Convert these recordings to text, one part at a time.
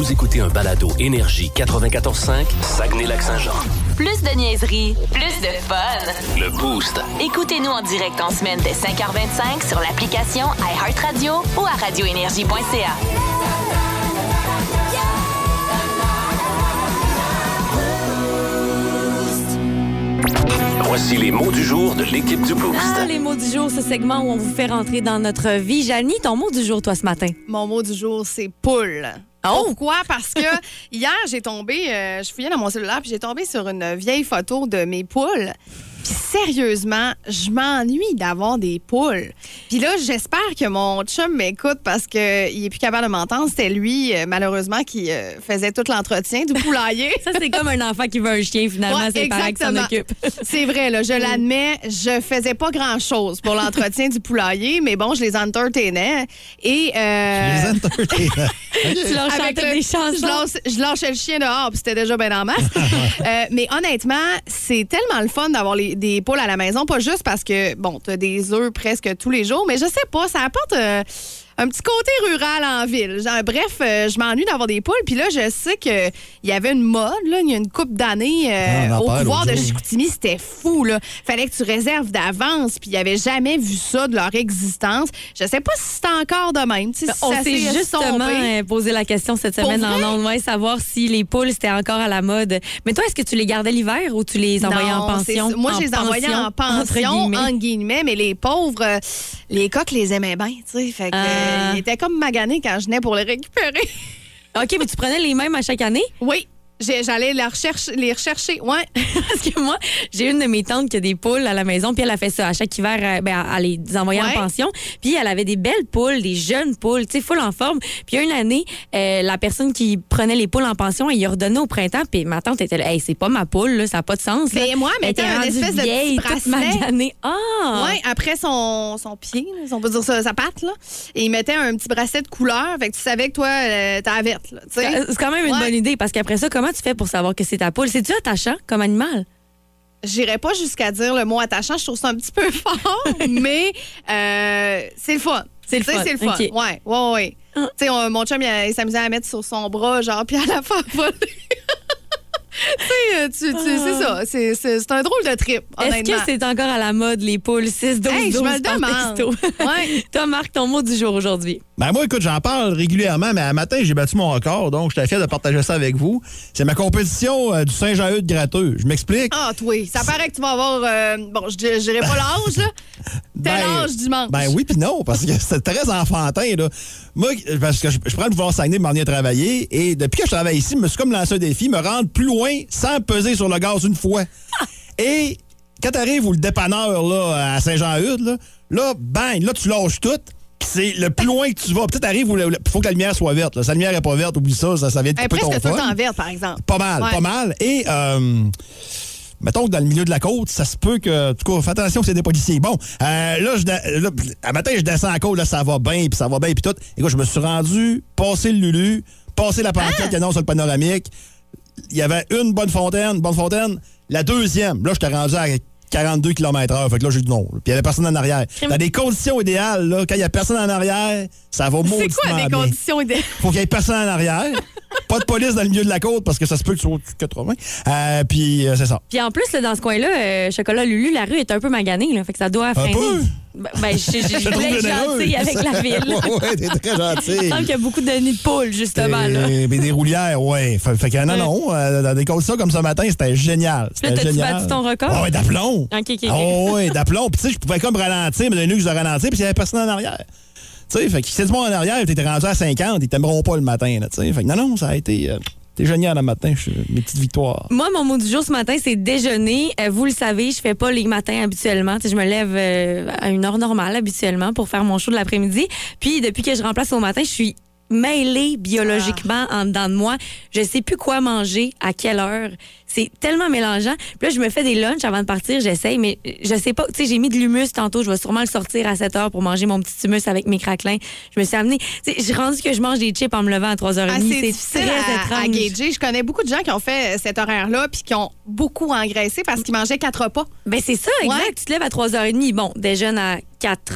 Vous écoutez un balado Énergie 94.5, Saguenay-Lac-Saint-Jean. Plus de niaiserie, plus de fun. Le Boost. Écoutez-nous en direct en semaine dès 5h25 sur l'application iHeartRadio ou à radioénergie.ca. Voici les mots du jour de l'équipe du Boost. Ah, les mots du jour, ce segment où on vous fait rentrer dans notre vie. Janie, ton mot du jour, toi, ce matin? Mon mot du jour, c'est poule. Oh! Pourquoi? Parce que hier, j'ai tombé, euh, je fouillais dans mon cellulaire, puis j'ai tombé sur une vieille photo de mes poules. Puis sérieusement, je m'ennuie d'avoir des poules. Puis là, j'espère que mon chum m'écoute parce qu'il est plus capable de m'entendre. C'était lui, euh, malheureusement, qui euh, faisait tout l'entretien du poulailler. Ça, c'est comme un enfant qui veut un chien, finalement. Ouais, c'est parents qui s'en occupent. C'est vrai, là, je l'admets, je faisais pas grand-chose pour l'entretien du poulailler, mais bon, je les entertainais. Et, euh, Les entertainers. Tu leur avec chantais le- des je, chansons. je lâchais le chien dehors, puis c'était déjà bien en masse. Euh, mais honnêtement, c'est tellement le fun d'avoir les- des poules à la maison, pas juste parce que, bon, tu des œufs presque tous les jours, mais je sais pas, ça apporte euh, un petit côté rural en ville. Genre, bref, euh, je m'ennuie d'avoir des poules, puis là, je sais qu'il y avait une mode, là, il y a une couple d'années euh, Ah, en au pouvoir de. Chicoutimi, c'était fou, là. Fallait que tu réserves d'avance, puis il avait jamais vu ça de leur existence. Je sais pas si c'est encore de même. si On s'est justement posé la question cette semaine en ondes, ouais, savoir si les poules c'était encore à la mode. Mais toi, est-ce que tu les gardais l'hiver ou tu les envoyais en Non, pension? Moi, je les envoyais en entre pension, guillemets. entre guillemets, mais les pauvres, euh, les coqs les aimaient bien, tu sais. Fait que, Euh, ils étaient comme maganés quand je venais pour les récupérer. OK, mais tu prenais les mêmes à chaque année? oui. J'allais les rechercher, les rechercher. Ouais. Parce que moi, j'ai une de mes tantes qui a des poules à la maison, puis elle a fait ça. À chaque hiver, euh, ben, elle les envoyait Ouais. en pension. Puis elle avait des belles poules, des jeunes poules, tu sais, full en forme. Puis une année, euh, la personne qui prenait les poules en pension, elle y a redonné au printemps. Puis ma tante était là, hey, c'est pas ma poule, là, ça n'a pas de sens. là. Mais moi, elle Elle mettait était un rendue espèce de petit bracelet. Ah! Ouais, après son, son pied, là, si on peut dire ça, sa patte, là. Et il mettait un petit bracelet de couleur. Fait que tu savais que toi, euh, t'as la verte, là. C'est quand même une Ouais. bonne idée parce qu'après ça, comment tu fais pour savoir que c'est ta poule? C'est-tu attachant comme animal? J'irais pas jusqu'à dire le mot attachant, je trouve ça un petit peu fort, mais euh, c'est le fun. C'est le fun, C'est le fun. Ouais, ouais, ouais. Ah. Tu sais, on- mon chum, il, il s'amusait à la mettre sur son bras, genre, puis à la faire voler. Tu sais, euh, tu- tu- c'est ça. C'est- C'est c'est un drôle de trip, Est-ce que c'est encore à la mode, les poules 6, 12, Hey, je 12 me le demande. Ouais. Toi, Marc, ton mot du jour aujourd'hui. Ben moi, écoute, j'en parle régulièrement, mais un matin, j'ai battu mon record, donc j'étais fier de partager ça avec vous. C'est ma compétition euh, du Saint-Jean-Eudes gratteux. Je m'explique. Ah, toi, ça paraît que tu vas avoir. euh, bon, je je dirais pas l'âge, là. Tel âge dimanche. Ben oui, puis non, parce que c'est très enfantin. Là. Moi, parce que je, je prends le pouvoir Saguenay de m'en venir travailler, et depuis que je travaille ici, je me suis comme lancé un défi, me rendre plus loin sans peser sur le gaz une fois. et quand t'arrives où le dépanneur là, à Saint-Jean-Eudes, là, là, bang, là, tu lâches tout. C'est le plus loin que tu vas. Peut-être t'arrives où il faut que la lumière soit verte. là. Si la lumière n'est pas verte, oublie ça, ça, ça vient de couper presque ton fun. verte, par exemple. Pas mal, Ouais. pas mal. Et, euh, mettons que dans le milieu de la côte, ça se peut que. En tout cas, fais attention, c'est des policiers. Bon, euh, là, je, là, à matin, je descends à côte, là, ça va bien, puis ça va bien, puis tout. Écoute, je me suis rendu, passé le Lulu, passé la pancarte Ah! qui annonce sur le panoramique. Il y avait une bonne fontaine, bonne fontaine. La deuxième, là, j'étais rendu à 42 km/h. Fait que là, j'ai dit non. Puis il y avait personne en arrière. Dans des conditions idéales, là, quand il y a personne en arrière, ça va C'est mauditement quoi les bien conditions idéales? faut qu'il y ait personne en arrière. pas de police dans le milieu de la côte parce que ça se peut que tu sois au-dessus de 80. Euh, puis euh, c'est ça. Puis en plus, là, dans ce coin-là, euh, Chocolat Lulu, la rue est un peu maganée, là, fait que ça doit freiner. peu? Ben, ben, je, je, je voulais être gentille avec la ville. ouais, ouais, t'es très gentil. Il semble qu'il y a beaucoup de nids de poules, justement. Là. Ben, des roulières, ouais. Fait, fait que non, non, euh, dans des conditions comme ce matin, c'était génial. C'était génial. battu ton record? Ah ouais, d'aplomb. Ok, ok. Ah ouais, d'aplomb. Puis tu sais, je pouvais comme ralentir, mais d'un que je ralentir, puis il y avait personne en arrière. Tu sais, fait que si monde en arrière, t'étais rendu à 50, ils t'aimeront pas le matin, là, tu sais. Fait que non, non, ça a été, euh, c'était génial le matin, mes petites victoires. Moi, mon mot du jour ce matin, c'est déjeuner. Euh, vous le savez, je fais pas les matins habituellement. Tu je me lève euh, à une heure normale habituellement pour faire mon show de l'après-midi. Puis depuis que je remplace au matin, je suis mêlée biologiquement en dedans de moi. Je sais plus quoi manger, à quelle heure. C'est tellement mélangeant. Puis là, je me fais des lunchs avant de partir, j'essaye, mais je sais pas. Tu sais, j'ai mis de l'humus tantôt. Je vais sûrement le sortir à 7 heures pour manger mon petit humus avec mes craquelins. Je me suis amené. Tu sais, j'ai rendu que je mange des chips en me levant à 3h30. Ah, c'est très à, à étrange. gager. Je connais beaucoup de gens qui ont fait cet horaire-là puis qui ont beaucoup engraissé parce qu'ils mangeaient quatre repas. Ben c'est ça, exact. Ouais. Tu te lèves à 3h30. Bon, déjeune à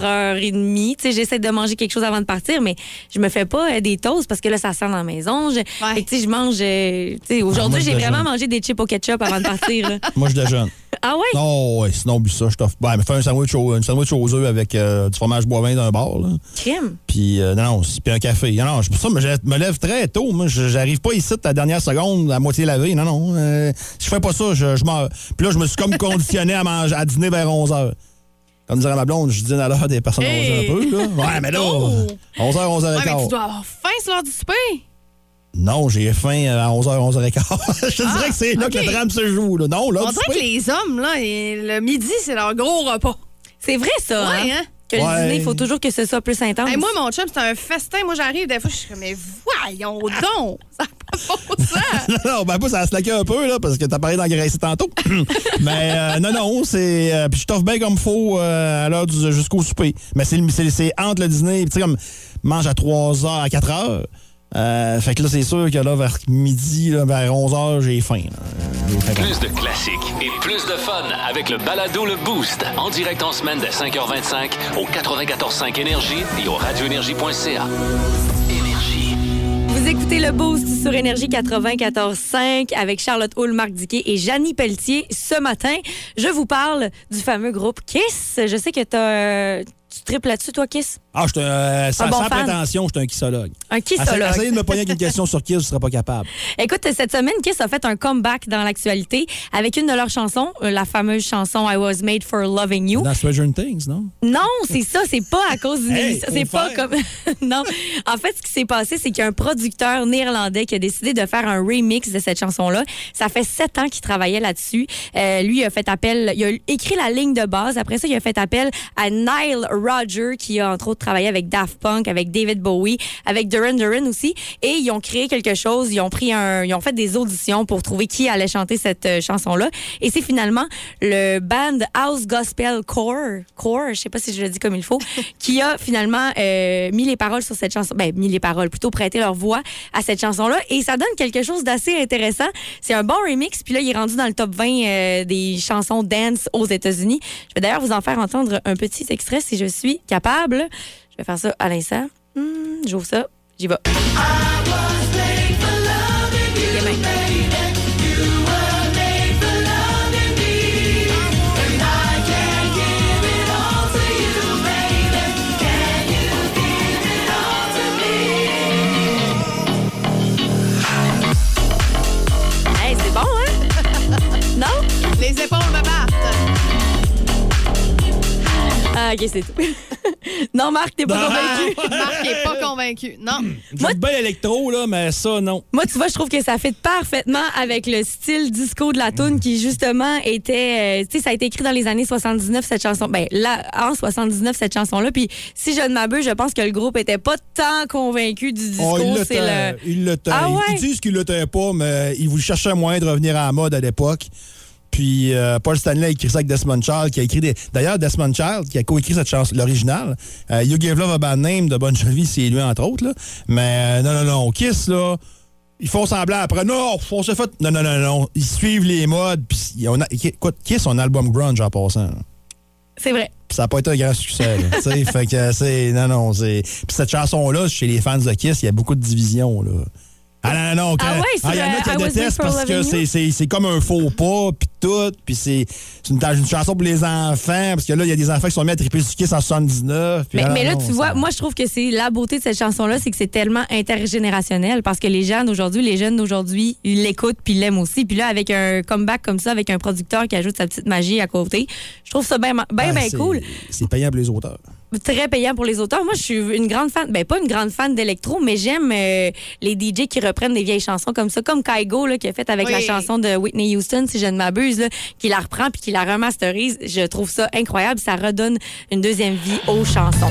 4h30. Tu sais, j'essaie de manger quelque chose avant de partir, mais je me fais pas euh, des toasts parce que là, ça sent dans la maison. Je, tu sais, je mange. euh, tu sais, aujourd'hui, j'ai vraiment mangé des chips ketchup avant de partir. là. Moi, je déjeune. Ah ouais? Non, ouais, sinon, oublie ça, je t'offre. Ben, mais fais un sandwich, au, un sandwich aux œufs avec euh, du fromage bovin d'un bar, là. Crème. Puis, euh, non, non, c'est- puis un café. Non, non, pour ça je me lève très tôt. Moi, Je- j'arrive pas ici à la dernière seconde, à moitié lavé. Non, non. euh, si je fais pas ça, je, je meurs. Puis là, je me suis comme conditionné à manger, à dîner vers 11 h. Comme dirait ma blonde, je dîne à l'heure des personnes Hey! un peu, là. Ouais, mais là, Oh! 11 h, 11 h Ouais, mais 15 tu dois avoir faim sur l'heure du souper. Non, j'ai faim à 11 h, 11 h 15 Je te dirais que c'est là ok. que le drame se joue, là. Non, là, On dirait que les hommes, là, et le midi, c'est leur gros repas. C'est vrai, ça. Ouais, hein? hein? Que le dîner, il faut toujours que ce soit plus intense. Hey, moi, mon chum, c'est un festin. Moi, j'arrive, des fois, je suis comme, mais voyons donc! Ça sens. Non, non, ben pas, ça a slacké un peu, là, parce que t'as parlé d'engraisser tantôt. Mais euh, non, non, c'est. euh, puis je t'offre bien comme faut euh, à l'heure du jusqu'au souper. Mais c'est, entre le dîner, tu sais, comme mange à 3 h, à 4 h. Euh, fait que là, c'est sûr que là, vers midi, là, vers 11 h, j'ai faim. Plus de classiques et plus de fun avec le balado Le Boost. En direct en semaine dès 5h25 au 94.5 Énergie et au radioénergie.ca. Énergie. Vous écoutez le Boost sur Énergie 94.5 avec Charlotte Hull, Marc Diquet et Janie Pelletier. Ce matin, je vous parle du fameux groupe Kiss. Je sais que t'as, euh, tu triples là-dessus, toi, Kiss? Ah, je euh, sans bon sans prétention, je suis un kissologue. Un kissologue. essayez de me pogner avec une question sur Kiss, je ne serais pas capable. Écoute, cette semaine, Kiss a fait un comeback dans l'actualité avec une de leurs chansons, euh, la fameuse chanson I Was Made for Loving You. Dans Stranger Things, non? Non, c'est ça, c'est pas à cause d'une Hey. C'est pas faire. comme. non. En fait, ce qui s'est passé, c'est qu'il y a un producteur néerlandais qui a décidé de faire un remix de cette chanson-là. Ça fait sept ans qu'il travaillait là-dessus. Euh, lui, il a fait appel, il a écrit la ligne de base. Après ça, il a fait appel à Nile Rodger, qui a entre autres travaillé avec Daft Punk, avec David Bowie, avec Duran Duran aussi. Et ils ont créé quelque chose. Ils ont pris un, ils ont fait des auditions pour trouver qui allait chanter cette euh, chanson-là. Et c'est finalement le band House Gospel Core, Core, je sais pas si je le dis comme il faut, qui a finalement euh, mis les paroles sur cette chanson. Ben, mis les paroles, plutôt prêté leur voix à cette chanson-là. Et ça donne quelque chose d'assez intéressant. C'est un bon remix. Puis là, il est rendu dans le top 20 euh, des chansons dance aux États-Unis. Je vais d'ailleurs vous en faire entendre un petit extrait si je suis capable. Je vais faire ça à l'instant. Hmm, J'ouvre ça. J'y vais. OK, c'est tout. non, Marc, t'es pas Non. convaincu? Marc n'est pas convaincu. Non. J'aime bien l'électro, là, mais ça, non. Moi, tu vois, je trouve que ça fit parfaitement avec le style disco de la tune qui, justement, était... euh, tu sais, ça a été écrit dans les années 79, cette chanson. Ben, là, en 79, cette chanson-là. Puis, si je ne m'abuse, je pense que le groupe était pas tant convaincu du disco. Oh, il c'est le... Il l'était. Ah Ils- ouais? Ils disent qu'il l'était pas, mais ils voulaient chercher un moyen de revenir à la mode à l'époque. Puis euh, Paul Stanley a écrit ça avec Desmond Child, qui a écrit des. D'ailleurs, Desmond Child, qui a coécrit cette chanson, l'original. Euh, you Gave Love a Bad Name de Bon Jovi, c'est lui, entre autres. Là. Mais euh, non, non, non, Kiss, là. Ils font semblant après. Non, on s'est fait. Non, non, non, non. Ils suivent les modes. Puis on a... écoute, Kiss, on a un album grunge en passant. C'est vrai. Puis ça n'a pas été un grand succès. là, tu sais, fait que c'est. Non, non, c'est. Puis cette chanson-là, chez les fans de Kiss, il y a beaucoup de divisions, là. Ah non, non. Ah quand- ouais, sur, il y en a qui Made détestent parce que c'est- comme un faux pas, puis tout. Puis c'est une, une chanson pour les enfants, parce que là, il y a des enfants qui sont mis à triper sur Kiss en 79. puis Mais, ah mais là, non, tu vois, moi, je trouve que c'est la beauté de cette chanson-là, c'est que c'est tellement intergénérationnel parce que les jeunes d'aujourd'hui, les jeunes d'aujourd'hui, ils l'écoutent puis ils l'aiment aussi. Puis là, avec un comeback comme ça, avec un producteur qui ajoute sa petite magie à côté, je trouve ça bien, bien, Ah, bien c'est- cool. C'est payant pour les auteurs. Très payant pour les auteurs. Moi, je suis une grande fan, ben pas une grande fan d'électro, mais j'aime euh, les DJ qui reprennent des vieilles chansons comme ça, comme Kygo, là, qui a fait avec Oui. la chanson de Whitney Houston, si je ne m'abuse, là, qui la reprend puis qui la remasterise. Je trouve ça incroyable. Ça redonne une deuxième vie aux chansons.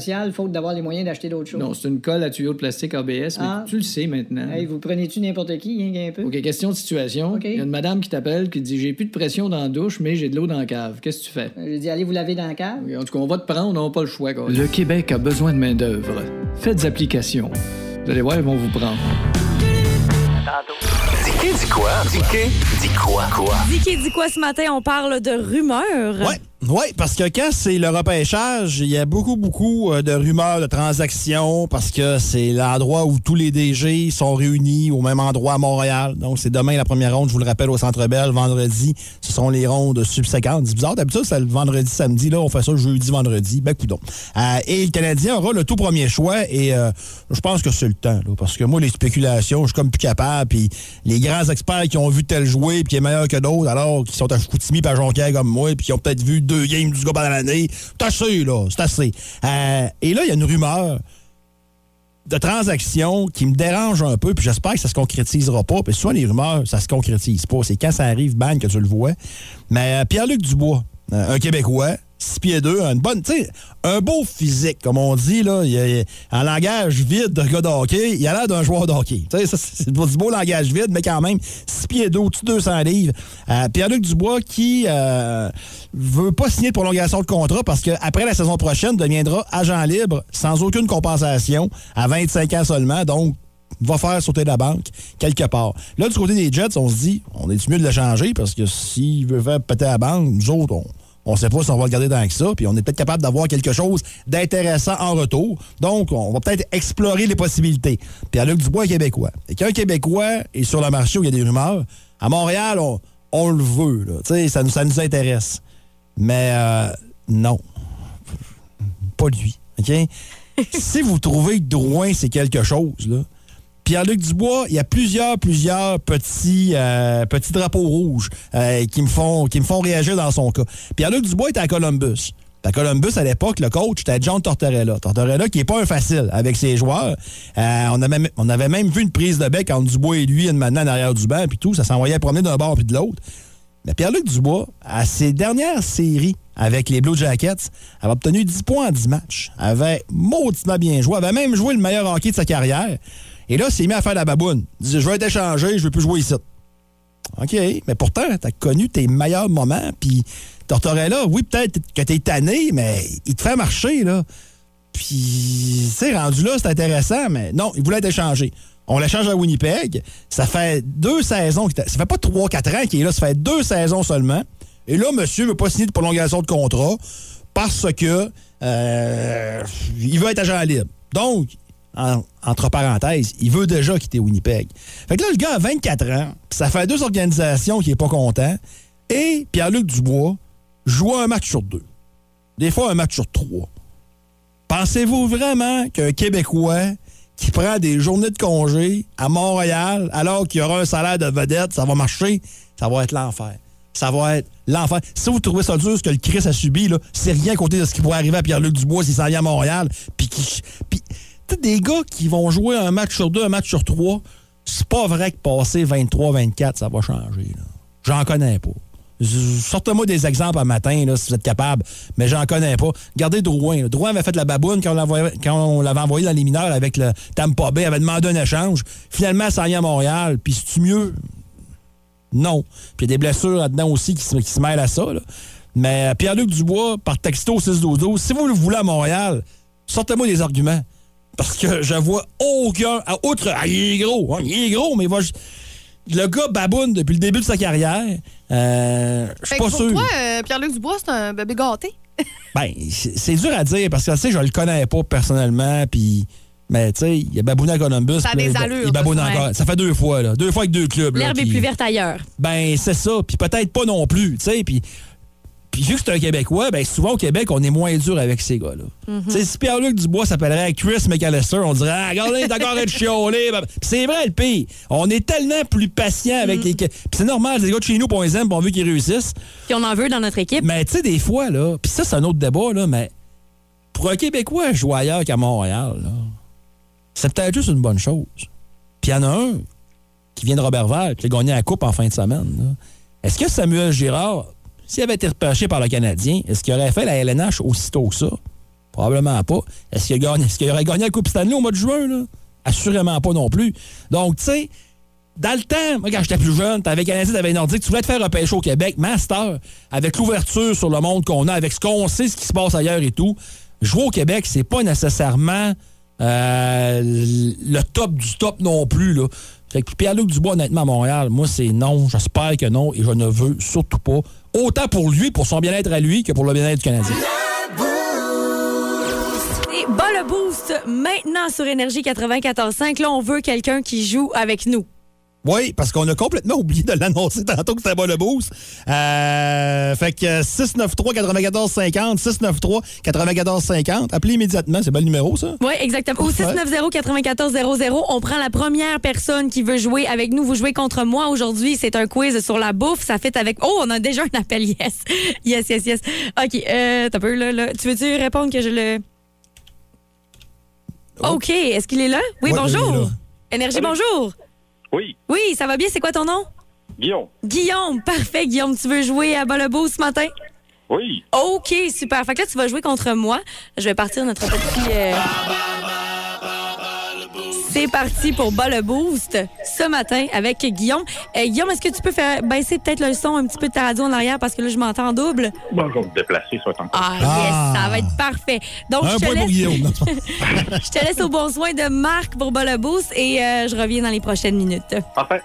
faute d'avoir les moyens d'acheter d'autres choses. Non, c'est une colle à tuyau de plastique ABS, mais Ah. tu le sais maintenant. Hey, vous prenez-tu n'importe qui, hein, un peu? OK, question de situation. Il y a une madame qui t'appelle qui dit J'ai plus de pression dans la douche, mais j'ai de l'eau dans la cave. Qu'est-ce que tu fais? Euh, J'ai dit, allez vous laver dans la cave. En tout cas, on va te prendre, on n'a pas le choix. quoi. Le Québec a besoin de main-d'œuvre. Faites application. Vous allez voir, ils vont vous prendre. Dis dis quoi? Dis dis quoi? Quoi? Dis qui dit quoi ce matin? On parle de rumeurs. Oui, parce que quand c'est le repêchage, il y a beaucoup, beaucoup euh, de rumeurs de transactions parce que c'est l'endroit où tous les DG sont réunis au même endroit à Montréal. Donc, c'est demain la première ronde, je vous le rappelle, au Centre Bell. Vendredi, ce sont les rondes subséquentes. C'est bizarre, d'habitude, c'est le vendredi, samedi. Là, on fait ça jeudi, vendredi. Ben, coudon. Euh, et le Canadien aura le tout premier choix et euh, je pense que c'est le temps. là, parce que moi, les spéculations, je suis comme plus capable. Puis les grands experts qui ont vu tel jouer puis qui est meilleur que d'autres, alors qui sont à Chicoutimi puis à Jonquière comme moi puis qui ont peut-être vu games du gars pendant l'année. C'est assez, là. C'est assez. Euh, et là, il y a une rumeur de transaction qui me dérange un peu, puis j'espère que ça se concrétisera pas. Puis souvent, les rumeurs, ça se concrétise pas. C'est quand ça arrive, bang, que tu le vois. Mais euh, Pierre-Luc Dubois, euh, un Québécois, 6 pieds 2, une bonne, tu un beau physique, comme on dit, là. Il, langage vide de gars de hockey, il a l'air d'un joueur de hockey. Tu sais, c'est du beau langage vide, mais quand même, 6 pieds 2, au-dessus de 200 livres. Euh, Pierre-Luc Dubois qui euh, veut pas signer de prolongation de contrat parce qu'après la saison prochaine, deviendra agent libre sans aucune compensation à 25 ans seulement. Donc, va faire sauter la banque quelque part. Là, du côté des Jets, on se dit, on est mieux de le changer? Parce que s'il veut faire péter la banque, nous autres, on on sait pas si on va le garder dans que ça, puis on est peut-être capable d'avoir quelque chose d'intéressant en retour. Donc, on va peut-être explorer les possibilités. Pierre-Luc Dubois est québécois. Et qu'un Québécois est sur le marché où il y a des rumeurs, à Montréal, on, on le veut. Là. Ça, nous, ça nous intéresse. Mais euh, non. Pas lui. OK? si vous trouvez que Drouin, c'est quelque chose, là, Pierre-Luc Dubois, il y a plusieurs, plusieurs petits, euh, petits drapeaux rouges euh, qui, me font, qui me font réagir dans son cas. Pierre-Luc Dubois était à Columbus. À Columbus, à l'époque, le coach, c'était John Tortorella. Tortorella, qui n'est pas un facile avec ses joueurs. Euh, on, avait, on avait même vu une prise de bec entre Dubois et lui, une maintenant en arrière du banc, puis tout. Ça s'envoyait promener d'un bord puis de l'autre. Mais Pierre-Luc Dubois, à ses dernières séries avec les Blue Jackets, avait obtenu 10 points en 10 matchs. Avait mauditement bien joué. Avait même joué le meilleur hockey de sa carrière. Et là, il s'est mis à faire la baboune. Il dit Je vais être échangé, je veux plus jouer ici. OK, mais pourtant, tu as connu tes meilleurs moments, puis Tortorella, oui, peut-être que t'es tanné, mais il te fait marcher, là. Puis, sais, rendu là, c'est intéressant, mais non, il voulait être échangé. On l'échange à Winnipeg. Ça fait deux saisons, ça fait pas trois, quatre ans qu'il est là, ça fait deux saisons seulement. Et là, monsieur veut pas signer de prolongation de contrat parce que euh, il veut être agent libre. Donc, en- entre parenthèses, il veut déjà quitter Winnipeg. Fait que là, le gars a 24 ans, ça fait deux organisations qui est pas content, et Pierre-Luc Dubois joue un match sur deux. Des fois, un match sur trois. Pensez-vous vraiment qu'un Québécois qui prend des journées de congé à Montréal alors qu'il aura un salaire de vedette, ça va marcher? Ça va être l'enfer. Ça va être l'enfer. Si vous trouvez ça dur, ce que le Chris a subi, c'est rien à côté de ce qui pourrait arriver à Pierre-Luc Dubois s'il s'en vient à Montréal. Puis qui. Des gars qui vont jouer un match sur deux, un match sur trois, c'est pas vrai que passer 23-24, ça va changer. J'en connais pas. Sortez-moi des exemples à matin, si vous êtes capable, mais j'en connais pas. Regardez Drouin. Drouin avait fait la baboune quand on l'avait- envoyé dans les mineurs avec le Tampa Bay, avait demandé un échange. Finalement, ça vient à Montréal. Puis, c'est-tu mieux? Non. Puis, il y a des blessures là-dedans aussi qui se, mêlent à ça. Mais euh, Pierre-Luc Dubois, par texto 612 si vous le voulez à Montréal, sortez-moi des arguments. Parce que je vois aucun. ah, Outre. ah, il est gros. hein, il est gros, mais il va. Le gars baboune depuis le début de sa carrière. Euh, je suis pas pour sûr. toi, euh, Pierre-Luc Dubois, c'est un bébé gâté. Ben, c'est dur à dire parce que, tu sais, je le connais pas personnellement, puis. Mais, tu sais, il a babouné à Columbus. Ça a des allures, Il baboune encore. Ça fait deux fois, là. Deux fois avec deux clubs. là, L'herbe est plus verte ailleurs. Ben, c'est ça. Puis peut-être pas non plus, tu sais. Puis Puis vu que c'est un Québécois, ben souvent au Québec, on est moins dur avec ces gars-là. Tu sais, si Pierre-Luc Dubois s'appellerait Chris McAllister, on dirait ah, regardez, d'accord être chiolé. Puis c'est vrai le pire. On est tellement plus patient avec les. Puis c'est normal, les gars de chez nous, pour les aime, on veut qu'ils réussissent. Puis on en veut dans notre équipe. Mais tu sais, des fois, là, puis ça, c'est un autre débat, là, mais pour un Québécois jouer ailleurs qu'à Montréal, là, c'est peut-être juste une bonne chose. Puis il y en a un qui vient de Robertval, qui a gagné la Coupe en fin de semaine. Est-ce que Samuel Girard, s'il avait été repêché par le Canadien, est-ce qu'il aurait fait la LNH aussitôt que ça? Probablement pas. Est-ce qu'il, aurait gagné la Coupe Stanley au mois de juin? Là? Assurément pas non plus. Donc, tu sais, dans le temps, moi, quand j'étais plus jeune, t'avais Canadien, t'avais Nordique, tu voulais te faire repêcher au Québec, master, avec l'ouverture sur le monde qu'on a, avec ce qu'on sait, ce qui se passe ailleurs et tout, jouer au Québec, c'est pas nécessairement euh, le top du top non plus. Là. Pierre-Luc Dubois, honnêtement, à Montréal, moi, c'est non. J'espère que non et je ne veux surtout pas. Autant pour lui, pour son bien-être à lui, que pour le bien-être du Canadien. Et bas le boost maintenant sur Énergie 94.5. Là, on veut quelqu'un qui joue avec nous. Oui, parce qu'on a complètement oublié de l'annoncer tantôt que c'était pas le boost. Euh, fait que 693-9450, 693-9450. Appelez immédiatement, c'est pas le numéro, ça? Oui, exactement. Au Ouais. 690-9400, on prend la première personne qui veut jouer avec nous. Vous jouez contre moi aujourd'hui. C'est un quiz sur la bouffe. Ça fait avec. Oh, on a déjà un appel. Yes. Yes, yes, yes. OK. Euh, t'as peu, là, là. Tu veux-tu répondre que je le. OK. Est-ce qu'il est là? Oui, Ouais, bonjour. là. Énergie, bonjour. Oui, Oui, ça va bien? C'est quoi ton nom? Guillaume. Guillaume. Parfait, Guillaume. Tu veux jouer à Bolebo ce matin? Oui. OK, super. Fait que là, tu vas jouer contre moi. Je vais partir notre petit. euh, C'est parti pour Bas le Boost ce matin avec Guillaume. Euh, Guillaume, est-ce que tu peux faire baisser peut-être le son un petit peu de ta radio en arrière parce que là, je m'entends en double? Bon, je vais me déplacer, soit encore. Ah, Ah. yes, ça va être parfait. Donc, Un je te, laisse, Guillaume. je te laisse au bon soin de Marc pour Bas le Boost et euh, je reviens dans les prochaines minutes. Parfait.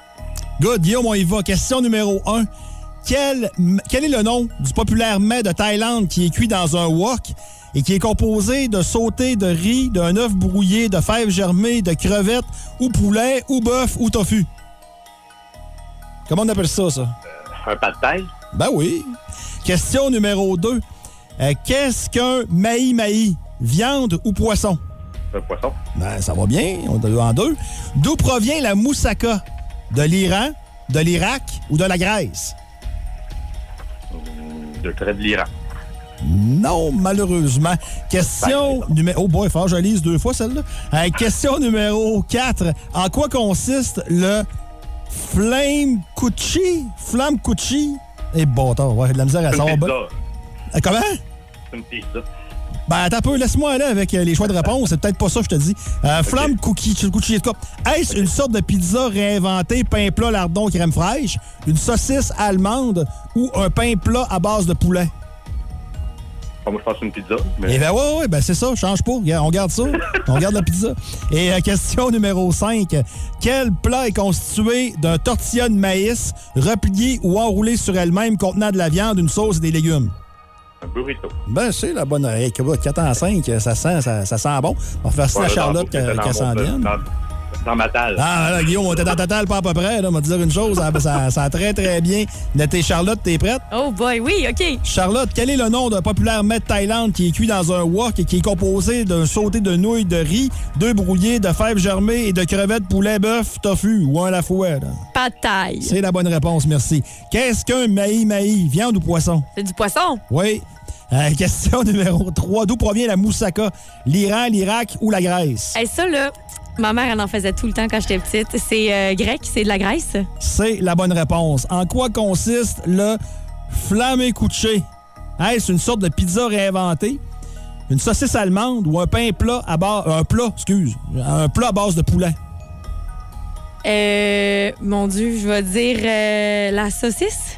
Good, Guillaume, on y va. Question numéro 1. Quel, quel est le nom du populaire mets de Thaïlande qui est cuit dans un wok et qui est composé de sauté de riz, d'un œuf brouillé, de fèves germées, de crevettes, ou poulet, ou bœuf, ou tofu? Comment on appelle ça, ça? Un pas de taille. Ben oui. Question numéro 2. Qu'est-ce qu'un maï-maï? Viande ou poisson? Un poisson. Ben, ça va bien, on est en deux. D'où provient la moussaka? De l'Iran, de l'Irak ou de la Grèce? De trait de l'Iran. Non, malheureusement. Question numéro... Oh boy, faut que je lise deux fois celle-là. Euh, question numéro 4. En quoi consiste le flame kuchi? Flamme kuchi? Eh bon, attends, ouais, de la misère à pizza. Euh, Comment? C'est une pizza. Ben, attends un peu, laisse-moi aller avec euh, les choix de réponse. C'est peut-être pas ça, je te dis. Euh, Flamme cookie, cookie. Est-ce une sorte de pizza réinventée, pain plat, lardon, crème fraîche, une saucisse allemande ou un pain plat à base de poulet? Bon, moi, je pense que une pizza. Eh Mais ben ouais, ouais, ben c'est ça, change pas. On garde ça. On garde la pizza. Et euh, question numéro 5. Quel plat est constitué d'un tortilla de maïs replié ou enroulé sur elle-même contenant de la viande, une sauce et des légumes? Un burrito. Ben, c'est la bonne oreille. 4 en 5, ça sent, ça, ça sent bon. On va faire ça à Charlotte qu'elle s'en vienne. Dans, dans ma talle. Ah, là, Guillaume, on était dans ta table pas à peu près. Là, on va te dire une chose. Ça, ça, ça a très, très bien noté Charlotte. T'es prête? Oh boy, oui, OK. Charlotte, quel est le nom d'un populaire de Thaïlande qui est cuit dans un wok et qui est composé d'un sauté de nouilles de riz, d'œufs brouillés, de fèves germées et de crevettes, poulet, bœuf, tofu ou un à la fois? là? Pas de taille. C'est la bonne réponse, merci. Qu'est-ce qu'un maï-maï? Viande ou poisson? C'est du poisson. Oui. Euh, question numéro 3. D'où provient la moussaka? L'Iran, l'Irak ou la Grèce? Et ça, là, ma mère, elle en faisait tout le temps quand j'étais petite. C'est euh, grec, c'est de la Grèce? C'est la bonne réponse. En quoi consiste le flamme couché? Est-ce une sorte de pizza réinventée? Une saucisse allemande ou un pain plat à base... Un plat, excuse. Un plat à base de poulet. Euh, mon Dieu, je vais dire euh, la saucisse?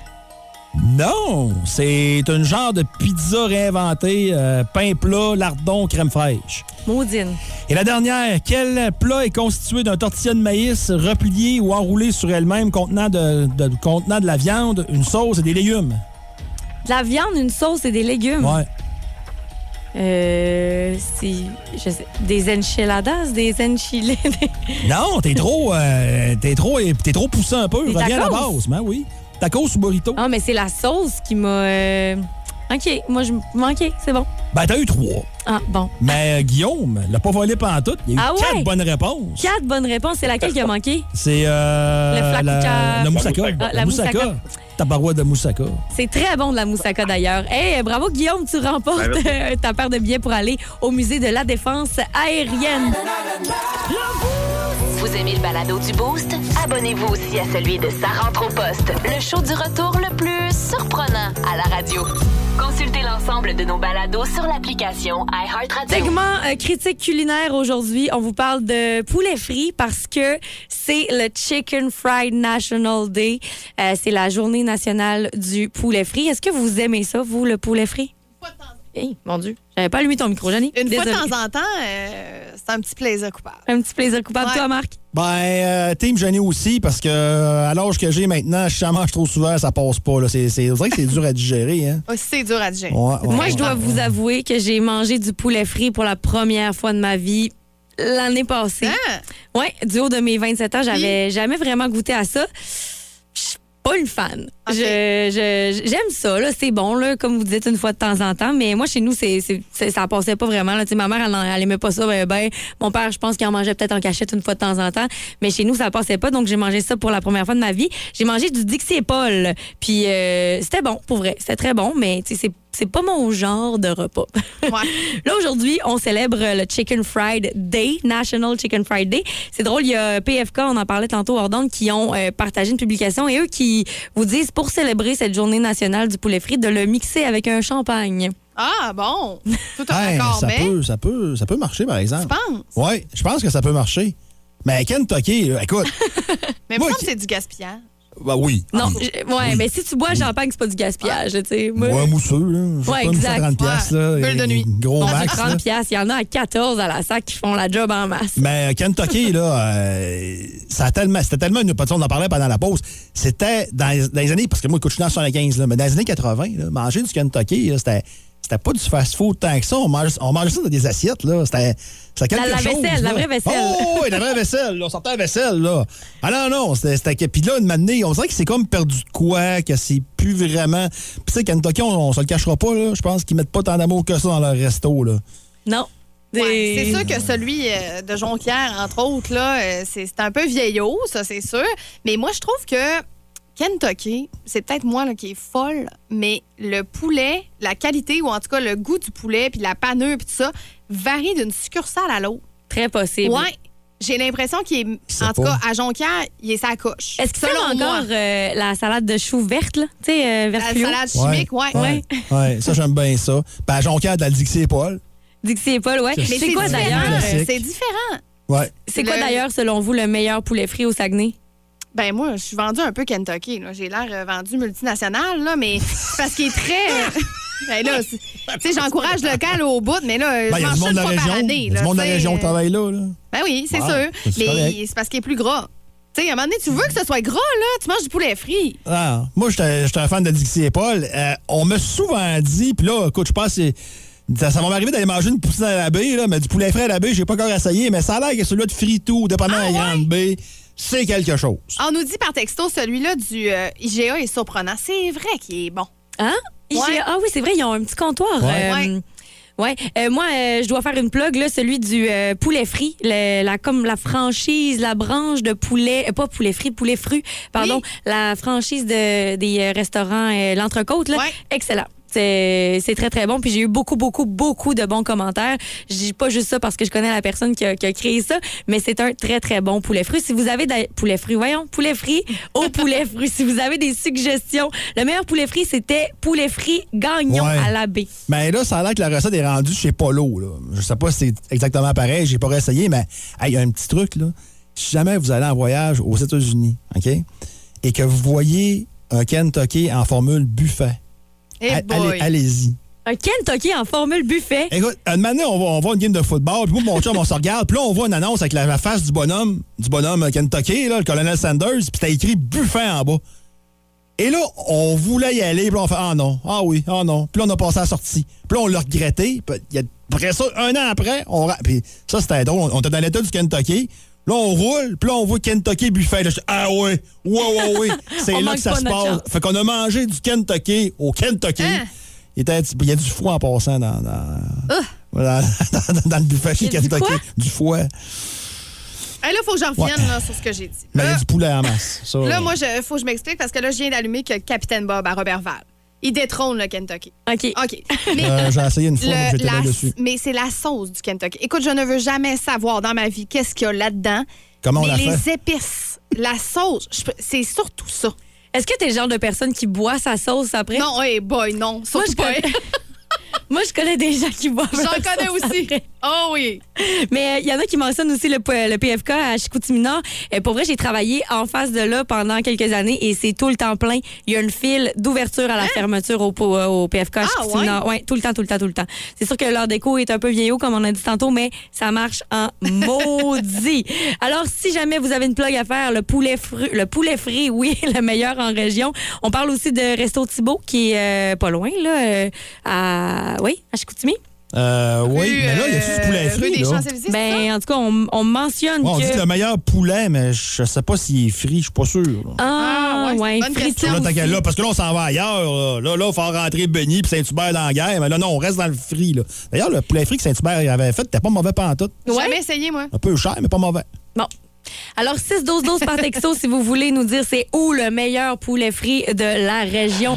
Non! C'est un genre de pizza réinventée. euh, pain plat, lardon, crème fraîche. Maudine. Et la dernière, quel plat est constitué d'un tortilla de maïs replié ou enroulé sur elle-même contenant de, de- contenant de la viande, une sauce et des légumes? De la viande, une sauce et des légumes? Ouais. Euh, c'est je sais, des enchiladas, des enchilés. Non, t'es trop, euh, t'es trop, t'es trop poussé un peu. Des Reviens à la base, ben oui. Tacos ou burrito? Ah, mais c'est la sauce qui m'a. euh, OK, moi, je. OK, c'est bon. Ben, t'as eu trois. Ah, bon. Mais euh, Guillaume l'a pas volé pendant tout. Il y a eu Ah ouais? quatre bonnes réponses. Quatre bonnes réponses. C'est laquelle qui a manqué? C'est euh, Le flac- la, la moussaka. Ah, la moussaka. Ta barouette de moussaka. C'est très bon de la moussaka d'ailleurs. Hey, bravo Guillaume, tu remportes Ben, euh, ta paire de billets pour aller au musée de la défense aérienne. Vous aimez le balado du Boost? Abonnez-vous aussi à celui de Sa rentre au poste, le show du retour le plus surprenant à la radio. Consultez l'ensemble de nos balados sur l'application iHeartRadio. Segment euh, critique culinaire aujourd'hui. On vous parle de poulet frit parce que c'est le Chicken Fried National Day. Euh, c'est la journée nationale du poulet frit. Est-ce que vous aimez ça, vous, le poulet frit? Hey, mon Dieu, j'avais pas allumé ton micro, Jenny. Une fois de temps en temps, euh, c'est un petit plaisir coupable. Un petit plaisir coupable, Ouais. toi, Marc? Ben, euh, Team Jenny aussi, parce que euh, à l'âge que j'ai maintenant, j'en mange trop souvent, ça passe pas. Là. C'est, c'est, on dirait que c'est dur à digérer. Hein? Aussi, c'est dur à digérer. Ouais, ouais, Moi, je ouais. dois vous avouer que j'ai mangé du poulet frit pour la première fois de ma vie l'année passée. Hein? Ouais, du haut de mes 27 ans, j'avais jamais vraiment goûté à ça. Pas une fan. Je, je- j'aime ça, là, c'est bon, là, comme vous dites, une fois de temps en temps, mais moi, chez nous, c'est, c'est- c'est- ça passait pas vraiment. Là. Ma mère, elle, elle aimait pas ça. Ben, ben, mon père, je pense qu'il en mangeait peut-être en cachette une fois de temps en temps, mais chez nous, ça passait pas, donc j'ai mangé ça pour la première fois de ma vie. J'ai mangé du Dixie et Paul, puis euh, c'était bon, pour vrai, c'était très bon, mais tu sais, c'est, c'est pas mon genre de repas. Ouais. Là, aujourd'hui, on célèbre le Chicken Fried Day, National Chicken Fried Day. C'est drôle, il y a PFK, on en parlait tantôt hors d'onde, qui ont euh, partagé une publication et eux qui vous disent, pour célébrer cette journée nationale du poulet frit, de le mixer avec un champagne. Ah, bon. Tout Hey, accord, ça, mais. peut, ça, peut, ça peut marcher, par Tu exemple. penses? Oui, je pense que ça peut marcher. Mais Kentucky, là, écoute, Mais Moi, c'est du gaspillage. Ben oui. Non, Oui. ouais, mais si tu bois le champagne, c'est pas du gaspillage, tu sais. Moi, Ouais, mousseux, là. Je Ouais, exact. 30 piastres, Ouais. là. Bulle de nuit. Gros max, là. 30 piastres, il y en a à 14 à la sac qui font la job en masse. Mais Kentucky, là, euh, ça a tellement, c'était tellement une on en parlait pendant la pause. C'était dans, les- dans les années, parce que moi, écoute, je suis dans 75, là, mais dans les années 80, là, manger du Kentucky, là, c'était, c'était pas du fast-food tant que ça. On mangeait, on mangeait ça dans des assiettes, là. C'était, quelque La- la chose. vaisselle, la vraie vaisselle. Oh, oui, la vraie vaisselle, là. On sortait la vaisselle, là. Ah non, non, c'était, c'était puis là, une matinée, on dirait que c'est comme perdu de quoi, que c'est plus vraiment. Puis tu sais, Kentucky, on, on se le cachera pas, là. Je pense qu'ils mettent pas tant d'amour que ça dans leur resto, là. Non. Ouais, c'est sûr que celui euh, de Jonquière, entre autres, là, euh, c'est c'est un peu vieillot, ça, c'est sûr. Mais moi, je trouve que Kentucky, c'est peut-être moi là, qui est folle, mais le poulet, la qualité, ou en tout cas le goût du poulet, puis la panure, puis tout ça, varie d'une succursale à l'autre. Très possible. Ouais. J'ai l'impression qu'il est. En tout pas. cas, à Jonquière, il est sa coche. Est-ce que c'est encore euh, la salade de choux verte, là? Tu sais, euh, verte La salade chimique, ouais. Ouais, ouais, ça, j'aime bien ça. Ben, à Jonquière, de la Dixie et Paul. Dixie et Paul, ouais. C'est- Mais C'est quoi d'ailleurs? C'est différent. Ouais. C'est quoi Le- d'ailleurs, selon vous, le meilleur poulet frit au Saguenay? Ben moi, je suis vendu un peu Kentucky. J'ai l'air euh, vendu multinational, là, mais c'est parce qu'il est très. ben là, tu sais, j'encourage le local au bout, mais là, Ben, je il y a mange ça monde une de la fois par région. année. Il y a là, du monde de la région euh, travaille là. là. Ben oui, c'est sûr. Mais c'est parce qu'il est plus gras. Tu sais, à un moment donné, tu veux que ce soit gras, là, tu manges du poulet frit. Ah, moi, j'étais j'étais un fan de Dixie et Paul. Euh, on m'a souvent dit, puis là, écoute, je pense que ça, ça va m'arriver d'aller manger une poutine à la baie, là, mais du poulet frais à la baie, j'ai pas encore essayé, mais ça a l'air que celui-là de fritou, dépendant Ah de la ouais? grande baie, c'est quelque chose. On nous dit par texto, celui-là du euh, IGA est surprenant. C'est vrai qu'il est bon. Hein? Ouais. J'ai- Ah oui, c'est vrai, ils ont un petit comptoir. Ouais. Euh, ouais. Euh, moi, euh, je dois faire une plug, là, celui du euh, poulet frit, le- la, comme la franchise, la branche de poulet, euh, pas poulet frit, poulet fru, pardon, Oui. la franchise de, des restaurants, euh, l'entrecôte, là, Ouais. excellent. C'est très, très bon. Puis j'ai eu beaucoup, beaucoup, beaucoup de bons commentaires. Je dis pas juste ça parce que je connais la personne qui a, qui a créé ça, mais c'est un très, très bon poulet frit. Si vous avez des poulet frit, voyons, poulet frit au poulet frit. Si vous avez des suggestions, le meilleur poulet frit, c'était poulet frit gagnon Ouais. à la baie. Mais là, ça a l'air que la recette est rendue chez Polo. Là. Je sais pas si c'est exactement pareil, j'ai pas essayé, mais hey, il y a un petit truc. là. Si jamais vous allez en voyage aux États-Unis, OK, et que vous voyez un Kentucky en formule buffet, Allez- allez-y. Un Kentucky en formule buffet. Écoute, une année, on va, on va à une game de football, puis moi, mon chum, on se regarde, puis là, on voit une annonce avec la, la face du bonhomme, du bonhomme euh, Kentucky, là, le colonel Sanders, puis t'as écrit buffet en bas. Et là, on voulait y aller, puis là, on fait Ah non, ah oui, ah non. Puis là, on a passé à la sortie. Puis là, on l'a regretté. Puis il y a- après ça, un an après, on. Puis ça, c'était drôle. On était dans l'état du Kentucky. Là, on roule, puis là, on voit Kentucky buffet. Là, je dis, ah ouais, ouais, ouais, ouais. C'est là que ça se passe. Fait qu'on a mangé du Kentucky au Kentucky. Hein? Il, était il y a du foie en passant dans, dans, voilà, dans, dans le buffet chez Il Kentucky. Du foie. Hey, là, faut que je revienne Ouais. là, sur ce que j'ai dit. Mais il y a du poulet en masse. Ça, là, moi, il faut que je m'explique parce que là, je viens d'allumer que Capitaine Bob à Robertval. Il détrône le Kentucky. OK. OK. Mais euh, j'ai essayé une fois, Le- la- dessus. mais c'est la sauce du Kentucky. Écoute, je ne veux jamais savoir dans ma vie qu'est-ce qu'il y a là-dedans. Comment on mais la les fait? épices, la sauce, c'est surtout ça. Est-ce que t'es le genre de personne qui boit sa sauce après? Non, hey boy, non, surtout je pas. connais- Moi, je connais des gens qui boivent J'en connais aussi. après. Oh oui. Mais il y en a qui mentionnent aussi le, le PFK à Chicoutimi-Nord. Euh, pour vrai, j'ai travaillé en face de là pendant quelques années et c'est tout le temps plein. Il y a une file d'ouverture à la fermeture au, po- au PFK à Hein? Ah, Chicoutimi-Nord. Ouais, tout le temps, tout le temps, tout le temps. C'est sûr que leur déco est un peu vieillot, comme on a dit tantôt, mais ça marche en maudit. Alors, si jamais vous avez une plug à faire, le poulet frit, le poulet frit, oui, le meilleur en région. On parle aussi de Resto Thibault, qui est euh, pas loin, là, euh, à, oui, à Chicoutimi. Euh, oui, Rue, mais là, il y a du poulet euh, rue frit, des là. Ben, en tout cas, on, on mentionne Ouais, on que... dit que le meilleur poulet, mais je sais pas s'il est frit, je suis pas sûr. là. Ah, Ah, ouais, ouais, question. Là, là, parce que là, on s'en va ailleurs. Là, là, il faut rentrer Benny puis Saint-Hubert dans la guerre. Mais là, non, on reste dans le frit. là. D'ailleurs, le poulet frit que Saint-Hubert avait fait, t'es pas mauvais pantoute. J'ai Ouais. jamais essayé, moi. Un peu cher, mais pas mauvais. Bon. Alors, 6-12-12 par texto si vous voulez nous dire c'est où le meilleur poulet frit de la région.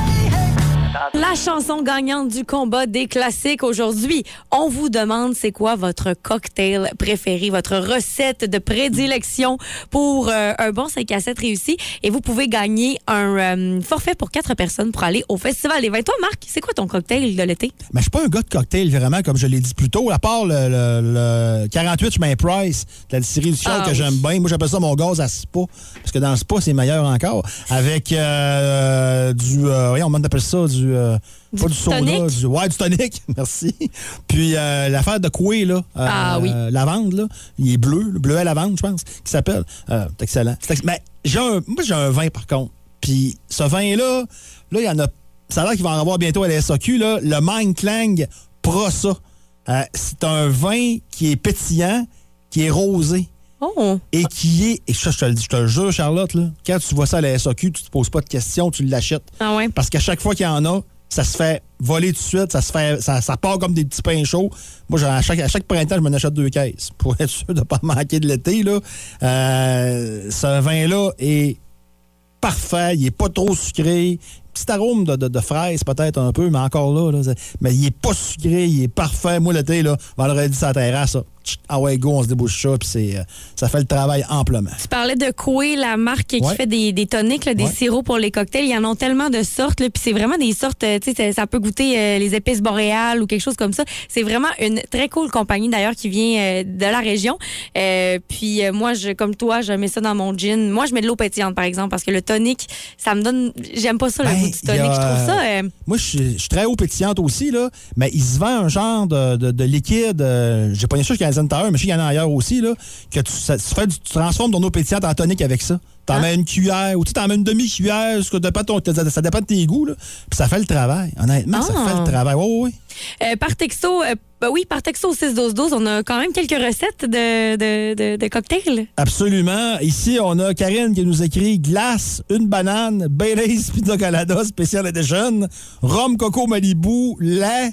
La chanson gagnante du combat des classiques aujourd'hui. On vous demande c'est quoi votre cocktail préféré, votre recette de prédilection pour euh, un bon 5 à 7 réussi. Et vous pouvez gagner un euh, forfait pour quatre personnes pour aller au Festival des Vins. Toi, Marc, c'est quoi ton cocktail de l'été? Mais je suis pas un gars de cocktail, vraiment, comme je l'ai dit plus tôt, à part le, le- le 48 chemin Price, de la distillerie du Ciel Ah que oui. j'aime bien. Moi, j'appelle ça mon gaz à spa, parce que dans le spa, c'est meilleur encore. Avec euh, du... Euh, on appelle ça du... euh, Du pas du soda, tonic? du, ouais, du tonic, merci. Puis euh, l'affaire de Coué, là, euh, Ah oui. lavande, là, il est bleu, le bleu à lavande, je pense, qui s'appelle. C'est excellent. Mais j'ai un, moi, j'ai un vin, par contre. Puis ce vin-là, là, il y en a. Ça a l'air qu'il va en avoir bientôt à la SAQ, là, le Clang Prosa. C'est un vin qui est pétillant, qui est rosé Oh! et qui est. Et ça, je te le dis, je te le jure, Charlotte, là, quand tu vois ça à la SAQ, tu te poses pas de questions, tu l'achètes. Ah ouais? Parce qu'à chaque fois qu'il y en a, ça se fait voler tout de suite, ça se fait, ça, ça part comme des petits pains chauds. Moi, à chaque, à chaque printemps, je m'en achète deux caisses pour être sûr de ne pas manquer de l'été. Là. Euh, ce vin-là est parfait, il est pas trop sucré. Petit arôme de, de, de fraise peut-être un peu, mais encore là, là, mais il est pas sucré, il est parfait. Moi, l'été, là, vendredi la terrasse, ah ouais, go, on se débouche ça, puis c'est, euh, ça fait le travail amplement. Tu parlais de Coué, la marque qui fait des, des toniques, là, des Ouais. sirops pour les cocktails. Il y en a tellement de sortes. Puis c'est vraiment des sortes, euh, tu sais, ça, ça peut goûter euh, les épices boréales ou quelque chose comme ça. C'est vraiment une très cool compagnie d'ailleurs qui vient euh, de la région. Puis moi, je, comme toi, je mets ça dans mon gin. Moi, je mets de l'eau pétillante par exemple parce que le tonic, ça me donne. J'aime pas ça le Ben, goût du a, tonic. Je trouve ça. Moi, je suis- très haut pétillante aussi, là, mais il se vend un genre de, de- de liquide. J'ai pas bien sûr qu'il y en a mais je sais qu'il y en a ailleurs aussi, là, que tu, ça- tu fais du- tu transformes ton eau pétillante en tonique avec ça. T'en mets une cuillère, ou tu t'en mets une demi-cuillère, dépend ton- ça, dépend de tes goûts, là. Puis ça fait le travail. Honnêtement, ça Ah. fait le travail. Oui, oui, oui. euh, par texto, euh, ben oui, par texto 61212, on a quand même quelques recettes de, de, de, de cocktails. Absolument. Ici, on a Karine qui nous écrit glace, une banane, Baileys Pizza Colada Special Edition, rhum coco Malibu, lait,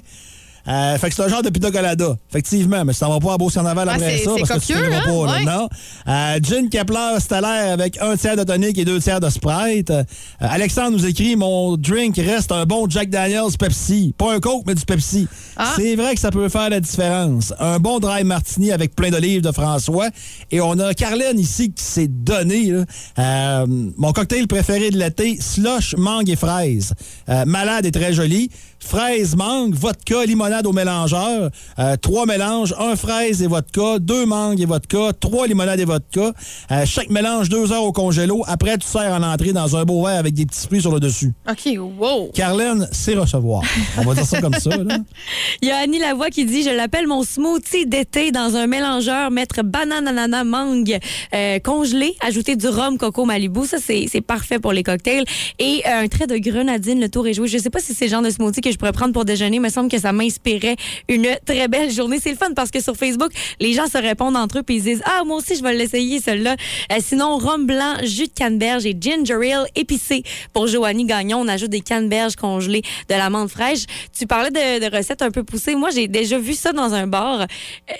Euh, fait que c'est un genre de pina colada, effectivement. Mais tu t'en vas pas à Beau-Carnaval Ah, après ça, parce que tu hein? pas, là, Ouais. non? Euh, Gin Kepler stellaire avec un tiers de tonic et deux tiers de Sprite. Euh, Alexandre nous écrit, mon drink reste un bon Jack Daniels Pepsi. Pas un Coke, mais du Pepsi. Ah. C'est vrai que ça peut faire la différence. Un bon dry martini avec plein d'olives de François. Et on a Carlène ici qui s'est donné. là. Euh, mon cocktail préféré de l'été, slush, mangue et fraise. Euh, malade et très joli. Fraise, mangue, vodka, limonade au mélangeur. Euh, trois mélanges, un fraise et vodka, deux mangues et vodka, trois limonades et vodka. Euh, chaque mélange, deux heures au congélo. Après, tu sers en entrée dans un beau verre avec des petits fruits sur le dessus. OK, wow. Carlène, c'est recevoir. On va dire ça comme ça. Là. Il y a Annie Lavoie qui dit Je l'appelle mon smoothie d'été dans un mélangeur, mettre banane, ananas, mangue euh, congelé, ajouter du rhum, coco, Malibu. Ça, c'est parfait pour les cocktails. Et euh, un trait de grenadine, le tour est joué. Je sais pas si c'est le genre de smoothie que je pourrais prendre pour déjeuner. Il me semble que ça m'inspirait une très belle journée. C'est le fun parce que sur Facebook, les gens se répondent entre eux puis ils disent Ah, moi aussi, je vais l'essayer, celui-là. Euh, sinon, rhum blanc, jus de canneberge et ginger ale épicé. Pour Joanie Gagnon, on ajoute des canneberges congelées, de l'amande fraîche. Tu parlais de, recettes un peu poussées. Moi, j'ai déjà vu ça dans un bar. Euh,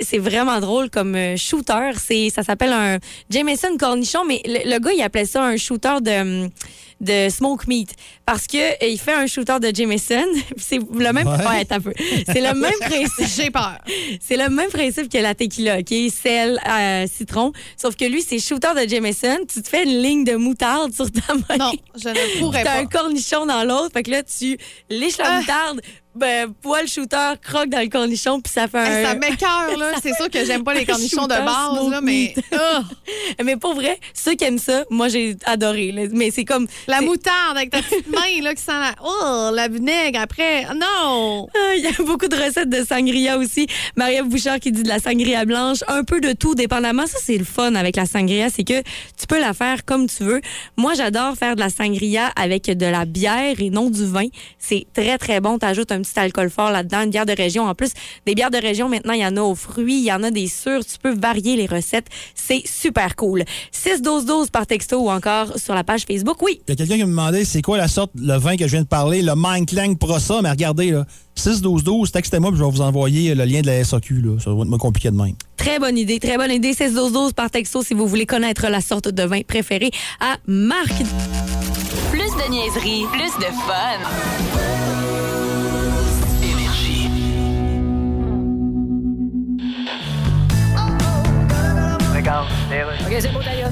C'est vraiment drôle comme euh, shooter. Ça s'appelle un Jameson cornichon, mais le, le gars, il appelait ça un shooter de, hum, de smoke meat parce que euh, il fait un shooter de Jameson. C'est le même, Ouais. ouais, t'as peu. C'est le même principe. J'ai peur. C'est le même principe que la tequila, OK? Sel, euh, citron. Sauf que lui, c'est shooter de Jameson. Tu te fais une ligne de moutarde sur ta main. Non, je ne pourrais T'as pas. un cornichon dans l'autre. Fait que là, tu liches la Ah. moutarde, ben, poil shooter, croque dans le cornichon, puis ça fait un... Ça m'écoeure, là. C'est sûr que j'aime pas les cornichons de base, là, mais. Ah! Mais pour vrai, ceux qui aiment ça, moi, j'ai adoré. là. Mais c'est comme... la moutarde avec ta petite main, là, qui sent la. Oh, la vinaigre après. Ah, Non! Ah, Il y a beaucoup de recettes de sangria aussi. Marie-Ève Bouchard qui dit de la sangria blanche, un peu de tout, dépendamment. Ça, c'est le fun avec la sangria, c'est que tu peux la faire comme tu veux. Moi, j'adore faire de la sangria avec de la bière et non du vin. C'est très, très bon. Tu ajoutes un petit alcool fort là-dedans, une bière de région. En plus, des bières de région, maintenant, il y en a aux fruits, il y en a des sûrs. Tu peux varier les recettes. C'est super cool. 6-12-12 par texto ou encore sur la page Facebook. Oui, Il y a quelqu'un qui me demandait c'est quoi la sorte, le vin que je viens de parler, le Mind Clang Prosa. Mais regardez, là, 6-12-12, textez-moi, puis je vais vous envoyer le lien de la SAQ. Là. Ça va être compliqué de même. Très bonne idée, très bonne idée. 16 12 12 par texto si vous voulez connaître la sorte de vin préférée à Marc. Plus de niaiserie, plus de fun. OK, c'est beau, d'ailleurs.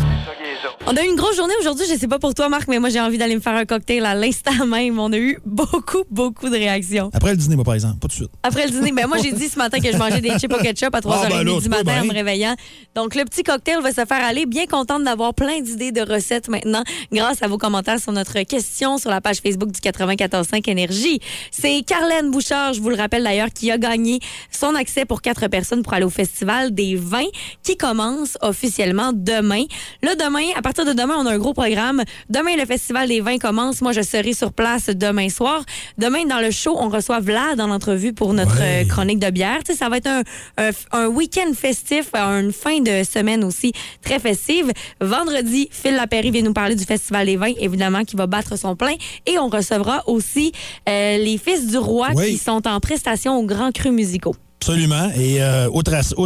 On a eu une grosse journée aujourd'hui. Je sais pas pour toi, Marc, mais moi, j'ai envie d'aller me faire un cocktail à l'instant même. On a eu beaucoup, beaucoup de réactions. Après le dîner, moi, par exemple, pas tout de suite. Après le dîner, ben moi, j'ai dit ce matin que je mangeais des chips au ketchup à 3h30 Ah, ben du matin en me réveillant. Donc, le petit cocktail va se faire aller. Bien contente d'avoir plein d'idées de recettes maintenant grâce à vos commentaires sur notre question sur la page Facebook du 94.5 Énergie. C'est Carlène Bouchard, je vous le rappelle d'ailleurs, qui a gagné son accès pour quatre personnes pour aller au Festival des vins qui commence officiellement demain. Là, demain, à partir de demain, on a un gros programme. Demain, le Festival des vins commence. Moi, je serai sur place demain soir. Demain, dans le show, on reçoit Vlad en entrevue pour notre Ouais. euh, chronique de bière. Tu sais, ça va être un, un, un week-end festif, une fin de semaine aussi très festive. Vendredi, Phil Lapéry vient nous parler du Festival des vins, évidemment, qui va battre son plein. Et on recevra aussi euh, les Fils du Roi Oui. qui sont en prestation aux Grands Crus musicaux. Absolument. Et euh,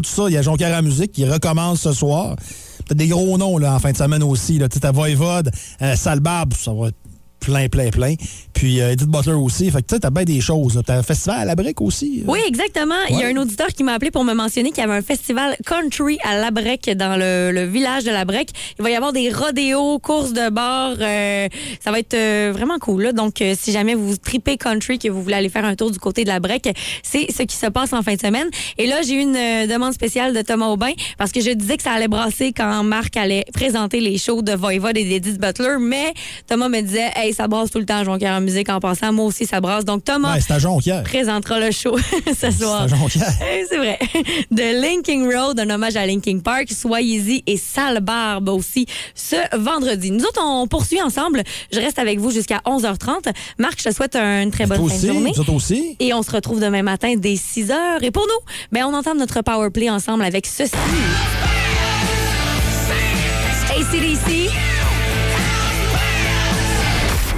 ça, il y a Jonquière à musique qui recommence ce soir. Peut-être des gros noms là, en fin de semaine aussi. Là. T'as Voivode, euh, Salbarbe, ça va être plein, plein, plein. Puis euh, Edith Butler aussi. Fait que tu sais, t'as bien des choses. T'as un festival à la brique aussi. euh. Oui, exactement. Il y a un auditeur qui m'a appelé pour me mentionner qu'il y avait un festival country à Labrec, dans le, le village de Labrec. Il va y avoir des rodéos, courses de bar. euh, ça va être euh, vraiment cool. là. Donc, si jamais vous tripez country, que vous voulez aller faire un tour du côté de Labrec, c'est ce qui se passe en fin de semaine. Et là, j'ai eu une demande spéciale de Thomas Aubin parce que je disais que ça allait brasser quand Marc allait présenter les shows de Voivod et d'Edith Butler. Mais Thomas me disait, hey, ça brasse tout le temps, Jonquière en musique en passant. Moi aussi, ça brasse. Donc, Thomas Ouais, c'est à Jonquière. présentera le show ce soir. C'est à Jonquière. C'est vrai. De Linking Road, un hommage à Linking Park, Soyez-y et Sale Barbe aussi ce vendredi. Nous autres, on poursuit ensemble. Je reste avec vous jusqu'à 11h30. Marc, je te souhaite une très bonne fin de journée. vous autres aussi. Et on se retrouve demain matin dès 6 h. Et pour nous, ben, on entend notre power play ensemble avec ceci. ACDC.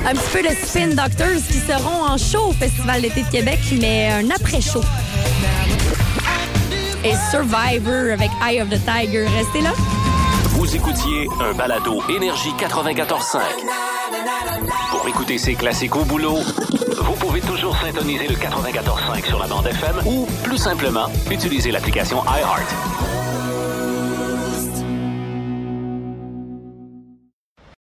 Un petit peu de Spin Doctors qui seront en show au Festival d'été de Québec, mais un après-show. Et Survivor avec Eye of the Tiger. Restez là. Vous écoutiez un balado Énergie 94.5. Pour écouter ces classiques au boulot, vous pouvez toujours syntoniser le 94.5 sur la bande FM ou, plus simplement, utiliser l'application iHeart.